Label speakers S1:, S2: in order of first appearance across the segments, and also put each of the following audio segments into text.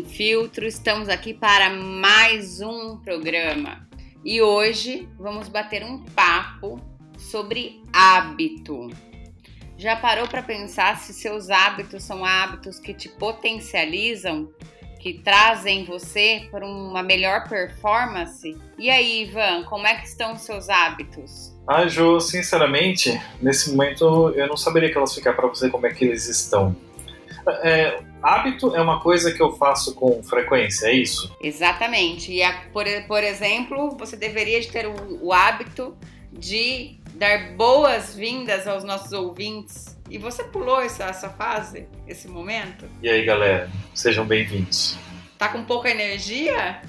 S1: Sem Filtro. Estamos aqui para mais um programa. E hoje vamos bater um papo sobre hábito. Já parou para pensar se seus hábitos são hábitos que te potencializam, que trazem você para uma melhor performance? E aí, Ivan, como é que estão os seus hábitos?
S2: Ah, Jo, sinceramente, nesse momento eu não saberia classificar para você como é que eles estão. É, hábito é uma coisa que eu faço com frequência, é isso?
S1: Exatamente. E, a, por, por exemplo, você deveria ter o, o hábito de dar boas-vindas aos nossos ouvintes. E você pulou essa, essa fase, esse momento?
S2: E aí, galera, sejam bem-vindos.
S1: Tá com pouca energia?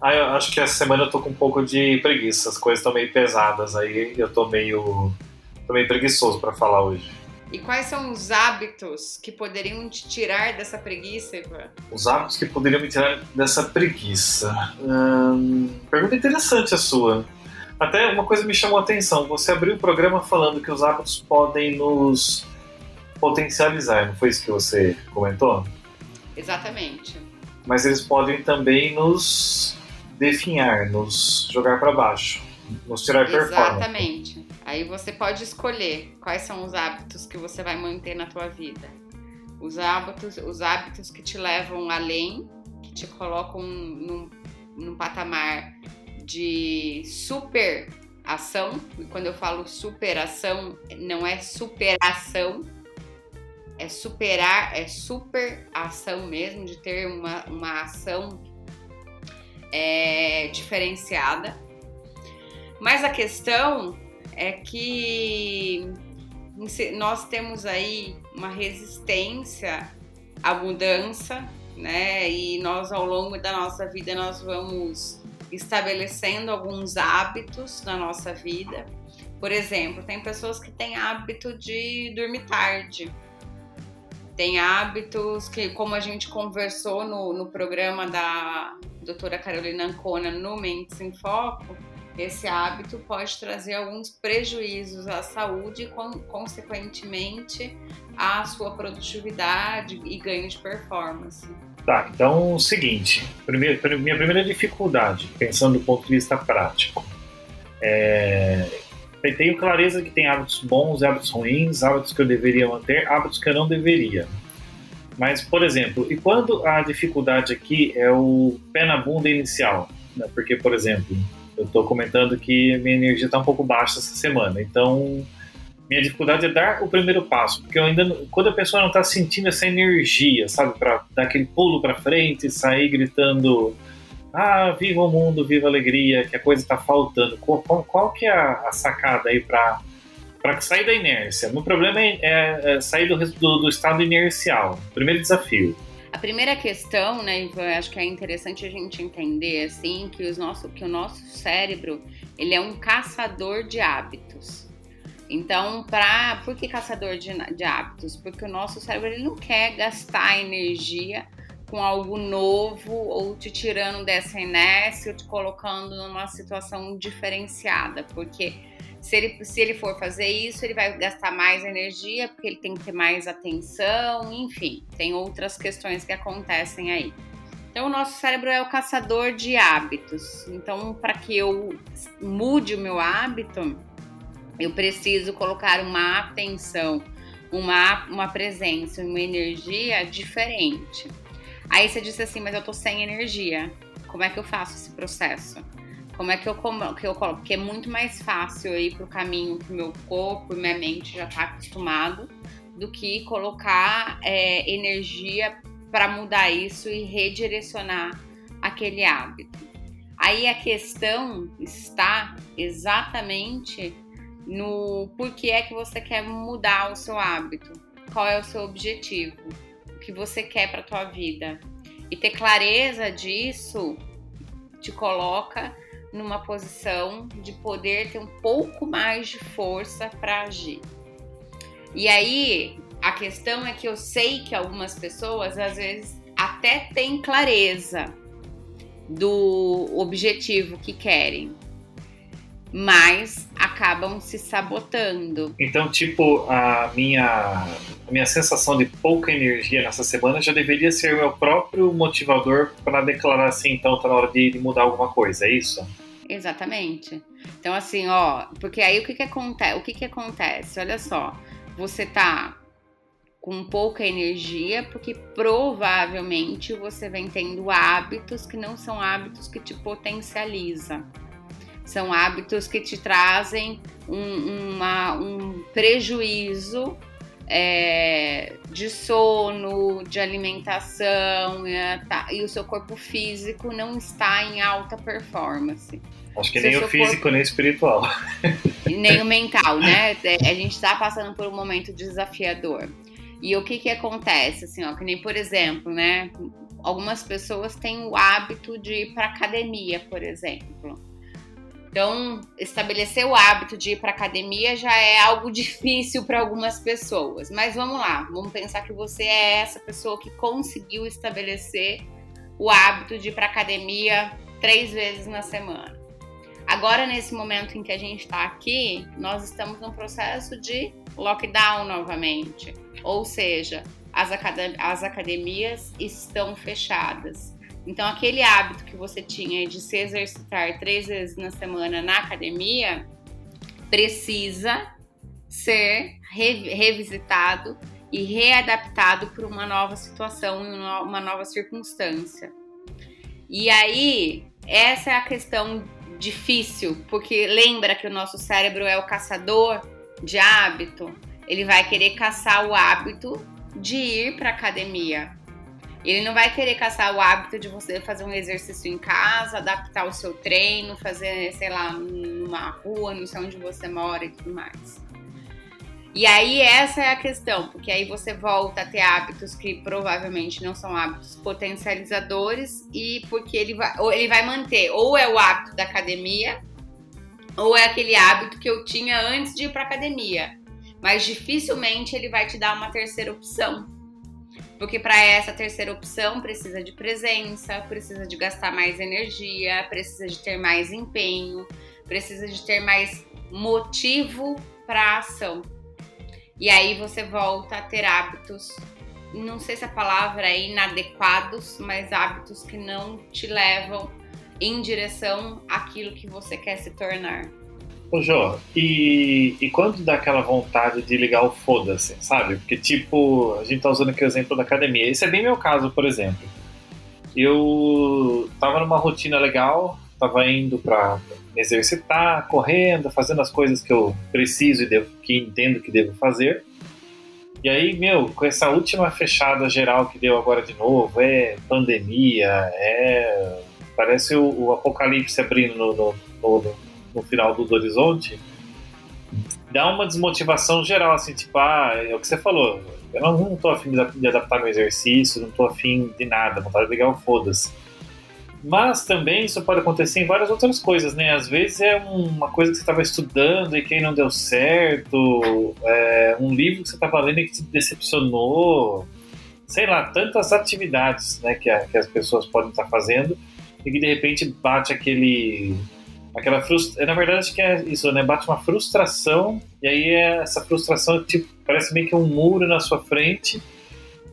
S2: Ah, eu acho que essa semana eu tô com um pouco de preguiça, as coisas estão meio pesadas aí, eu tô meio, tô meio preguiçoso para falar hoje.
S1: E quais são os hábitos que poderiam te tirar dessa preguiça, Ivan?
S2: Os hábitos que poderiam me tirar dessa preguiça. Hum, pergunta interessante a sua. Até uma coisa me chamou a atenção. Você abriu o programa falando que os hábitos podem nos potencializar, não foi isso que você comentou?
S1: Exatamente.
S2: Mas eles podem também nos definhar, nos jogar para baixo, nos tirar performance.
S1: Exatamente. Aí você pode escolher quais são os hábitos que você vai manter na tua vida. Os hábitos, os hábitos que te levam além, que te colocam num, num patamar de super ação. E quando eu falo superação, não é superação, é superar, é super ação mesmo, de ter uma, uma ação é, diferenciada. Mas a questão é que nós temos aí uma resistência à mudança, né? E nós ao longo da nossa vida nós vamos estabelecendo alguns hábitos na nossa vida. Por exemplo, tem pessoas que têm hábito de dormir tarde. Tem hábitos que, como a gente conversou no, no programa da doutora Carolina Ancona no Mentes em Foco, esse hábito pode trazer alguns prejuízos à saúde e, consequentemente, à sua produtividade e ganho de performance.
S2: Tá, então o seguinte, primeiro, minha primeira dificuldade, pensando do ponto de vista prático, é, tenho clareza que tem hábitos bons, hábitos ruins, hábitos que eu deveria manter, hábitos que eu não deveria. Mas, por exemplo, e quando a dificuldade aqui é o pé na bunda inicial? Né? Porque, por exemplo, eu estou comentando que minha energia está um pouco baixa essa semana. Então, minha dificuldade é dar o primeiro passo, porque eu ainda quando a pessoa não está sentindo essa energia, sabe, para dar aquele pulo para frente, sair gritando, ah, viva o mundo, viva a alegria, que a coisa está faltando. Qual, qual, qual, que é a, a sacada aí para para sair da inércia? O problema é, é, é sair do, do, do estado inercial. Primeiro desafio.
S1: A primeira questão, né, Ivan, acho que é interessante a gente entender assim que, os nosso, que o nosso cérebro ele é um caçador de hábitos. Então, pra, por que caçador de, de hábitos? Porque o nosso cérebro ele não quer gastar energia com algo novo ou te tirando dessa inércia ou te colocando numa situação diferenciada, porque se ele, se ele for fazer isso, ele vai gastar mais energia, porque ele tem que ter mais atenção, enfim, tem outras questões que acontecem aí. Então, o nosso cérebro é o caçador de hábitos. Então, para que eu mude o meu hábito, eu preciso colocar uma atenção, uma, uma presença, uma energia diferente. Aí você disse assim, mas eu tô sem energia. Como é que eu faço esse processo? Como é que eu, como, que eu coloco? Porque é muito mais fácil eu ir pro caminho que meu corpo e minha mente já tá acostumado do que colocar é, energia para mudar isso e redirecionar aquele hábito. Aí a questão está exatamente no porquê é que você quer mudar o seu hábito, qual é o seu objetivo, o que você quer para tua vida. E ter clareza disso te coloca numa posição de poder ter um pouco mais de força para agir. E aí, a questão é que eu sei que algumas pessoas às vezes até têm clareza do objetivo que querem, mas acabam se sabotando.
S2: Então, tipo, a minha a minha sensação de pouca energia nessa semana já deveria ser o meu próprio motivador para declarar assim, então tá na hora de, de mudar alguma coisa, é isso?
S1: Exatamente. Então, assim, ó, porque aí o que que acontece? O que que acontece? Olha só, você tá com pouca energia, porque provavelmente você vem tendo hábitos que não são hábitos que te potencializam. São hábitos que te trazem um, uma, um prejuízo é, de sono, de alimentação, é, tá, e o seu corpo físico não está em alta performance.
S2: Acho que nem o físico, corpo... nem o espiritual.
S1: Nem o mental, né? É, a gente está passando por um momento desafiador. E o que que acontece, assim, ó, que nem por exemplo, né? Algumas pessoas têm o hábito de ir para academia, por exemplo. Então, estabelecer o hábito de ir para academia já é algo difícil para algumas pessoas. Mas vamos lá, vamos pensar que você é essa pessoa que conseguiu estabelecer o hábito de ir para academia três vezes na semana. Agora, nesse momento em que a gente está aqui, nós estamos num processo de lockdown novamente. Ou seja, as, acad as academias estão fechadas. Então, aquele hábito que você tinha de se exercitar três vezes na semana na academia precisa ser re revisitado e readaptado para uma nova situação uma nova circunstância. E aí, essa é a questão difícil, porque lembra que o nosso cérebro é o caçador de hábito, ele vai querer caçar o hábito de ir para academia. Ele não vai querer caçar o hábito de você fazer um exercício em casa, adaptar o seu treino, fazer, sei lá, numa rua, não sei onde você mora e tudo mais. E aí essa é a questão, porque aí você volta a ter hábitos que provavelmente não são hábitos potencializadores e porque ele vai, ele vai manter ou é o hábito da academia ou é aquele hábito que eu tinha antes de ir para academia, mas dificilmente ele vai te dar uma terceira opção. Porque para essa terceira opção precisa de presença, precisa de gastar mais energia, precisa de ter mais empenho, precisa de ter mais motivo para ação. E aí você volta a ter hábitos, não sei se a palavra é inadequados, mas hábitos que não te levam em direção àquilo que você quer se tornar.
S2: Ô Jô, e, e quando dá aquela vontade de ligar o foda-se, sabe? Porque, tipo, a gente tá usando aqui o exemplo da academia. Esse é bem meu caso, por exemplo. Eu tava numa rotina legal, tava indo pra me exercitar, correndo, fazendo as coisas que eu preciso e devo, que entendo que devo fazer. E aí, meu, com essa última fechada geral que deu agora de novo, é pandemia, é. Parece o, o apocalipse abrindo no, no, no, no final do horizonte. Dá uma desmotivação geral, assim, tipo, ah, é o que você falou. Eu não, não tô afim de, adaptar meu exercício, não tô afim de nada, vontade de ligar foda-se. Mas também isso pode acontecer em várias outras coisas, né? Às vezes é uma coisa que você estava estudando e que não deu certo, é um livro que você estava lendo e que te decepcionou, sei lá, tantas atividades né, que, a, que as pessoas podem estar fazendo e que de repente bate aquele. Aquela frustração. Na verdade, acho que é isso, né? Bate uma frustração e aí é essa frustração tipo, parece meio que um muro na sua frente.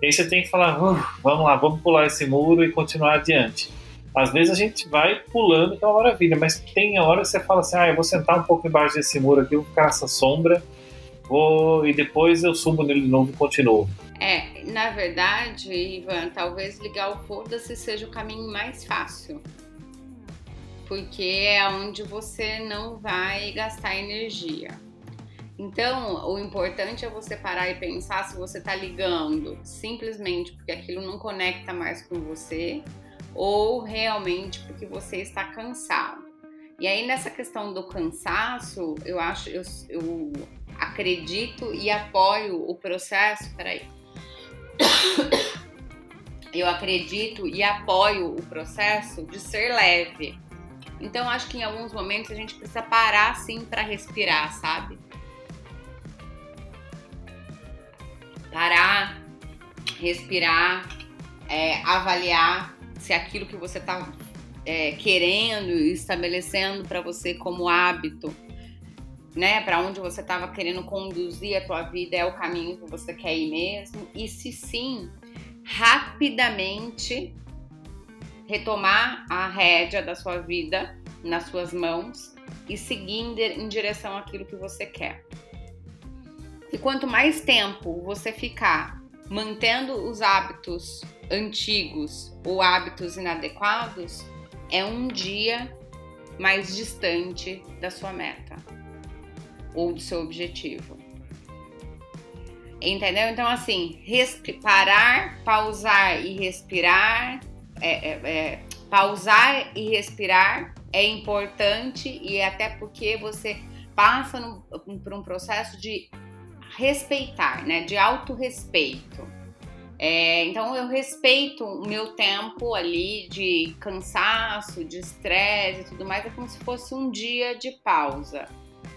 S2: E aí você tem que falar, uh, vamos lá, vamos pular esse muro e continuar adiante. Às vezes a gente vai pulando, que é uma maravilha, mas tem hora que você fala assim: ah, eu vou sentar um pouco embaixo desse muro aqui, vou ficar nessa sombra, vou e depois eu subo nele de novo e continuo.
S1: É, na verdade, Ivan, talvez ligar o foda-se seja o caminho mais fácil. Porque é onde você não vai gastar energia. Então, o importante é você parar e pensar se você está ligando simplesmente porque aquilo não conecta mais com você ou realmente porque você está cansado. E aí nessa questão do cansaço, eu acho, eu, eu acredito e apoio o processo. Peraí. Eu acredito e apoio o processo de ser leve. Então acho que em alguns momentos a gente precisa parar assim para respirar, sabe? Parar, respirar, é, avaliar se aquilo que você está é, querendo e estabelecendo para você como hábito né, para onde você estava querendo conduzir a tua vida é o caminho que você quer ir mesmo? E se sim, rapidamente retomar a rédea da sua vida nas suas mãos e seguir em direção àquilo que você quer. E quanto mais tempo você ficar mantendo os hábitos antigos ou hábitos inadequados, é um dia mais distante da sua meta ou do seu objetivo. Entendeu? Então, assim, parar, pausar e respirar, é, é, é, pausar e respirar é importante e é até porque você passa no, por um processo de respeitar, né? De autorrespeito. É, então eu respeito o meu tempo ali de cansaço, de estresse e tudo mais, é como se fosse um dia de pausa.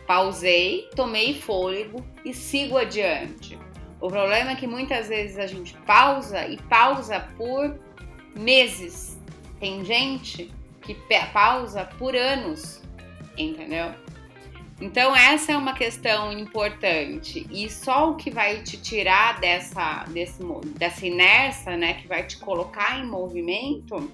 S1: Pausei, tomei fôlego e sigo adiante. O problema é que muitas vezes a gente pausa e pausa por meses. Tem gente que pausa por anos, entendeu? Então essa é uma questão importante e só o que vai te tirar dessa, desse, dessa inércia, né, que vai te colocar em movimento,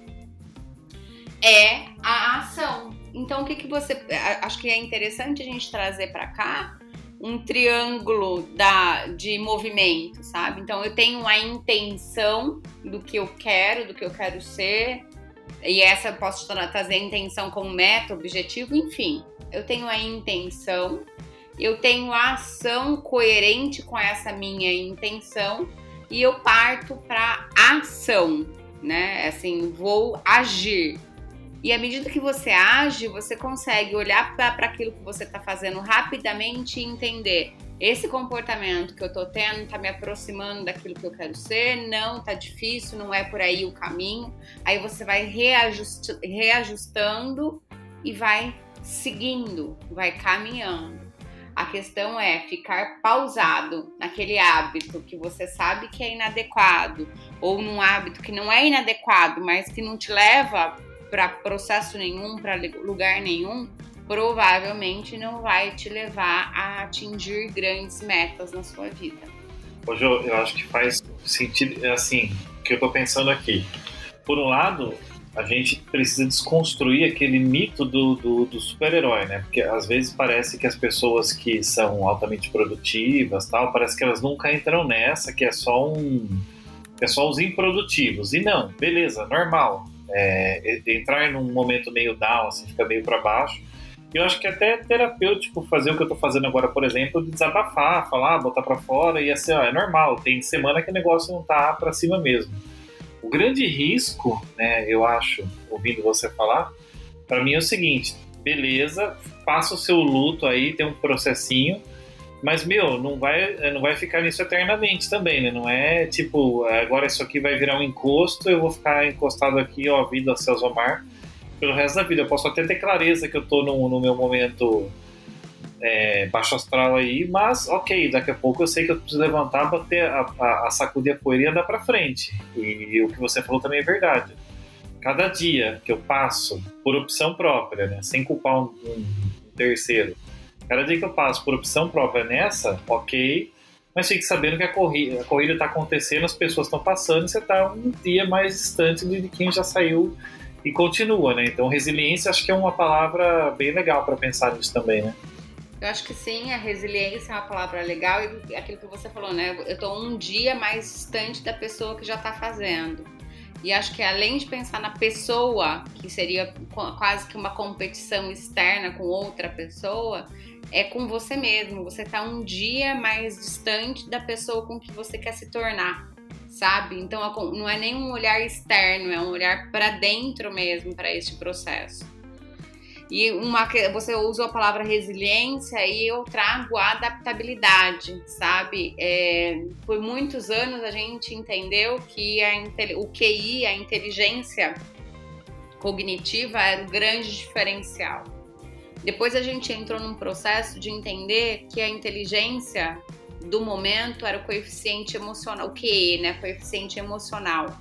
S1: é a ação. Então o que que você, acho que é interessante a gente trazer para cá um triângulo da, de movimento, sabe? Então eu tenho a intenção do que eu quero, do que eu quero ser, e essa eu posso trazer a intenção como meta, objetivo, enfim. Eu tenho a intenção, eu tenho a ação coerente com essa minha intenção e eu parto para ação, né? Assim, vou agir. E à medida que você age, você consegue olhar para aquilo que você está fazendo rapidamente e entender esse comportamento que eu estou tendo está me aproximando daquilo que eu quero ser, não, tá difícil, não é por aí o caminho. Aí você vai reajust, reajustando e vai seguindo, vai caminhando. A questão é ficar pausado naquele hábito que você sabe que é inadequado, ou num hábito que não é inadequado, mas que não te leva para processo nenhum, para lugar nenhum, provavelmente não vai te levar a atingir grandes metas na sua vida.
S2: Ô, Jo, eu acho que faz sentido, é assim, o que eu estou pensando aqui. Por um lado, a gente precisa desconstruir aquele mito do, do, do super-herói, né? Porque às vezes parece que as pessoas que são altamente produtivas, tal, parece que elas nunca entram nessa, que é só um, é só os improdutivos. E não, beleza, normal é, entrar num momento meio down, assim, fica meio para baixo. Eu acho que é até terapêutico fazer o que eu tô fazendo agora, por exemplo, de desabafar, falar, botar para fora e assim, ó, é normal, tem semana que o negócio não tá para cima mesmo. O grande risco, né, eu acho, ouvindo você falar, para mim é o seguinte: beleza, faça o seu luto aí, tem um processinho, mas, meu, não vai, não vai ficar nisso eternamente também, né? Não é tipo, agora isso aqui vai virar um encosto, eu vou ficar encostado aqui, ó, vida Celso Omar, pelo resto da vida. Eu posso até ter clareza que eu tô no, no meu momento é, baixo astral aí, mas ok, daqui a pouco eu sei que eu preciso levantar, bater a, a, a sacudir a poeira e andar pra frente. E, e, o que você falou também é verdade. Cada dia que eu passo por opção própria, né, sem culpar um, um terceiro, Cada dia que eu passo por opção própria nessa, ok, mas fique sabendo que a corrida a corrida está acontecendo, as pessoas estão passando e você está um dia mais distante de quem já saiu e continua, né? Então, resiliência acho que é uma palavra bem legal para pensar nisso também, né?
S1: Eu acho que sim, a resiliência é uma palavra legal e aquilo que você falou, né? Eu estou um dia mais distante da pessoa que já está fazendo. E acho que além de pensar na pessoa, que seria quase que uma competição externa com outra pessoa, é com você mesmo. Você tá um dia mais distante da pessoa com que você quer se tornar, sabe? Então não é nem um olhar externo, é um olhar para dentro mesmo para este processo. E uma você usou a palavra resiliência e eu trago a adaptabilidade, sabe? É, por muitos anos a gente entendeu que a, o QI, a inteligência cognitiva, era o grande diferencial. Depois a gente entrou num processo de entender que a inteligência do momento era o coeficiente emocional, o QE, né? Coeficiente emocional.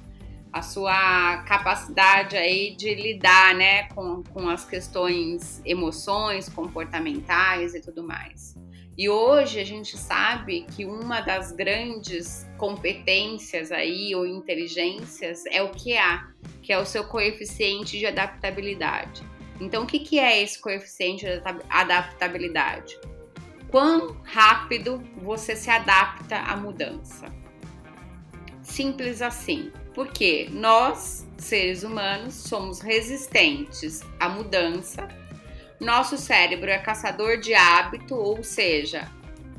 S1: A sua capacidade aí de lidar, né, com, com as questões emoções, comportamentais e tudo mais. E hoje a gente sabe que uma das grandes competências aí ou inteligências é o QA, que é o seu coeficiente de adaptabilidade. Então, o que, que é esse coeficiente de adaptabilidade? Quão rápido você se adapta à mudança? Simples assim. Porque nós, seres humanos, somos resistentes à mudança. Nosso cérebro é caçador de hábito, ou seja,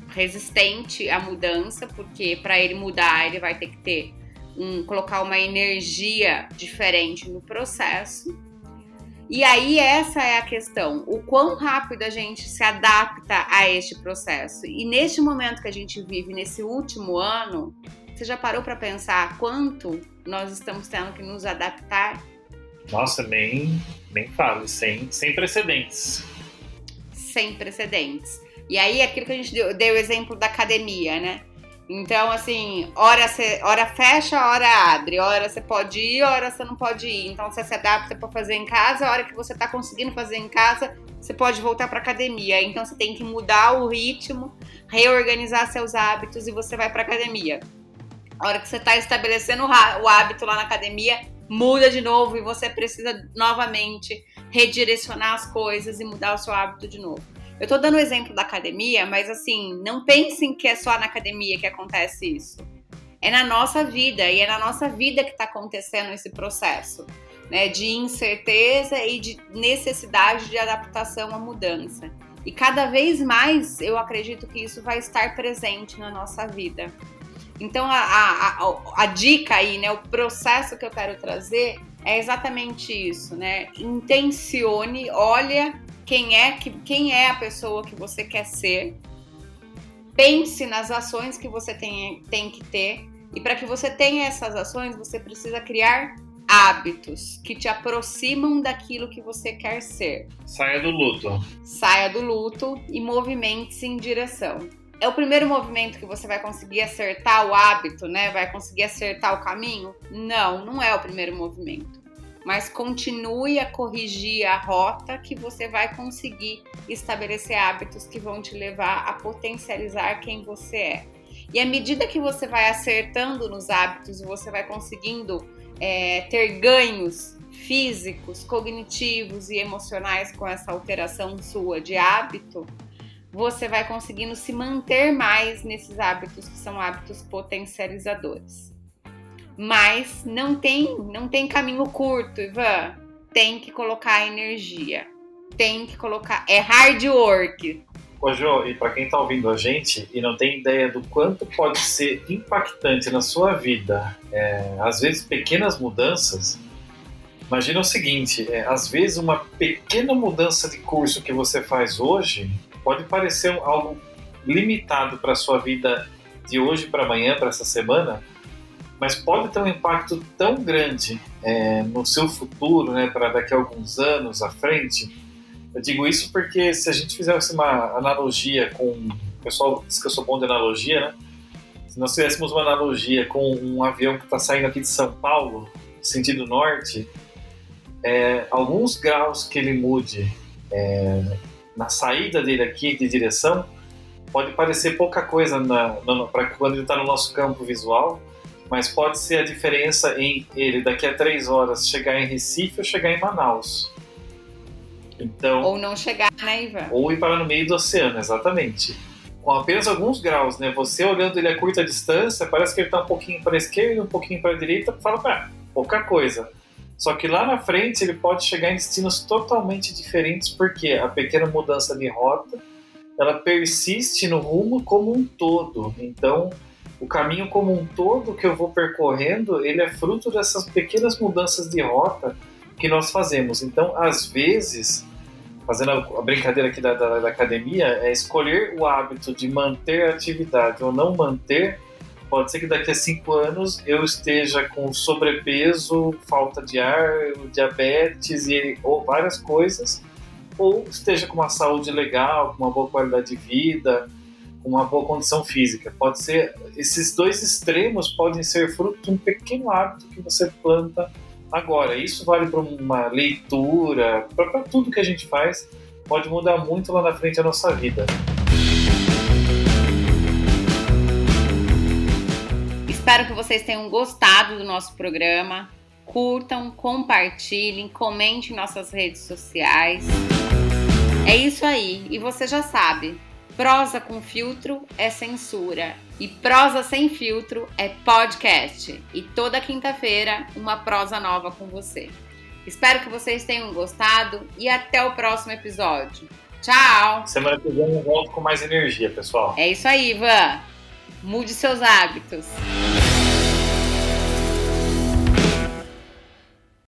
S1: resistente à mudança, porque para ele mudar, ele vai ter que ter um, colocar uma energia diferente no processo. E aí essa é a questão, o quão rápido a gente se adapta a este processo. E neste momento que a gente vive, nesse último ano, você já parou para pensar quanto nós estamos tendo que nos adaptar?
S2: Nossa, nem, nem falo, sem, sem precedentes.
S1: Sem precedentes. E aí, aquilo que a gente deu, deu o exemplo da academia, né? Então, assim, hora, cê, hora fecha, hora abre. Hora você pode ir, hora você não pode ir. Então, você se adapta para fazer em casa. A hora que você tá conseguindo fazer em casa, você pode voltar para academia. Então, você tem que mudar o ritmo, reorganizar seus hábitos e você vai para academia. A hora que você está estabelecendo o hábito lá na academia, muda de novo e você precisa novamente redirecionar as coisas e mudar o seu hábito de novo. Eu tô dando o exemplo da academia, mas assim, não pensem que é só na academia que acontece isso. É na nossa vida e é na nossa vida que está acontecendo esse processo, né, de incerteza e de necessidade de adaptação à mudança. E cada vez mais eu acredito que isso vai estar presente na nossa vida. Então a, a, a, a dica aí, né, o processo que eu quero trazer é exatamente isso, né? Intencione, olha quem é que quem é a pessoa que você quer ser. Pense nas ações que você tem, tem que ter. E para que você tenha essas ações, você precisa criar hábitos que te aproximam daquilo que você quer ser.
S2: Saia do luto.
S1: Saia do luto e movimente-se em direção é o primeiro movimento que você vai conseguir acertar o hábito, né? Vai conseguir acertar o caminho? Não, não é o primeiro movimento. Mas continue a corrigir a rota que você vai conseguir estabelecer hábitos que vão te levar a potencializar quem você é. E à medida que você vai acertando nos hábitos e você vai conseguindo é, ter ganhos físicos, cognitivos e emocionais com essa alteração sua de hábito, você vai conseguindo se manter mais nesses hábitos que são hábitos potencializadores. Mas não tem, não tem caminho curto, Ivan. Tem que colocar energia. Tem que colocar. É hard work.
S2: Ô, Jô, e para quem está ouvindo a gente e não tem ideia do quanto pode ser impactante na sua vida, é, às vezes pequenas mudanças, imagina o seguinte: é, às vezes uma pequena mudança de curso que você faz hoje pode parecer algo limitado para a sua vida de hoje para amanhã, para essa semana, mas pode ter um impacto tão grande é, no seu futuro, né, para daqui a alguns anos à frente. Eu digo isso porque se a gente fizesse uma analogia com. O pessoal diz que eu sou bom de analogia, né? Se nós fizéssemos uma analogia com um avião que está saindo aqui de São Paulo, sentido norte, é, alguns graus que ele mude é, na saída dele aqui de direção, pode parecer pouca coisa para quando ele está no nosso campo visual, mas pode ser a diferença em ele daqui a três horas chegar em Recife ou chegar em Manaus. Então,
S1: ou não chegar, né, Ivan?
S2: Ou ir para no meio do oceano, exatamente. Com apenas alguns graus, né? Você olhando ele a curta distância, parece que ele está um pouquinho para a esquerda, um pouquinho para a direita, fala, ah, pouca coisa. Só que lá na frente ele pode chegar em destinos totalmente diferentes, porque a pequena mudança de rota ela persiste no rumo como um todo. Então, o caminho como um todo que eu vou percorrendo, ele é fruto dessas pequenas mudanças de rota que nós fazemos. Então, às vezes, fazendo a brincadeira aqui da, da, da academia, é escolher o hábito de manter a atividade ou não manter Pode ser que daqui a cinco anos eu esteja com sobrepeso, falta de ar, diabetes e, ou várias coisas, ou esteja com uma saúde legal, com uma boa qualidade de vida, com uma boa condição física. Pode ser esses dois extremos podem ser fruto de um pequeno hábito que você planta agora. Isso vale para uma leitura, para tudo que a gente faz. Pode mudar muito lá na frente a nossa vida.
S1: Espero que vocês tenham gostado do nosso programa. Curtam, compartilhem, comentem em nossas redes sociais. É isso aí, e você já sabe, prosa com filtro é censura e prosa sem filtro é podcast. E toda quinta-feira uma prosa nova com você. Espero que vocês tenham gostado e até o próximo episódio. Tchau!
S2: Semana que vem eu volto com mais energia, pessoal.
S1: É isso aí, Ivan. Mude seus hábitos.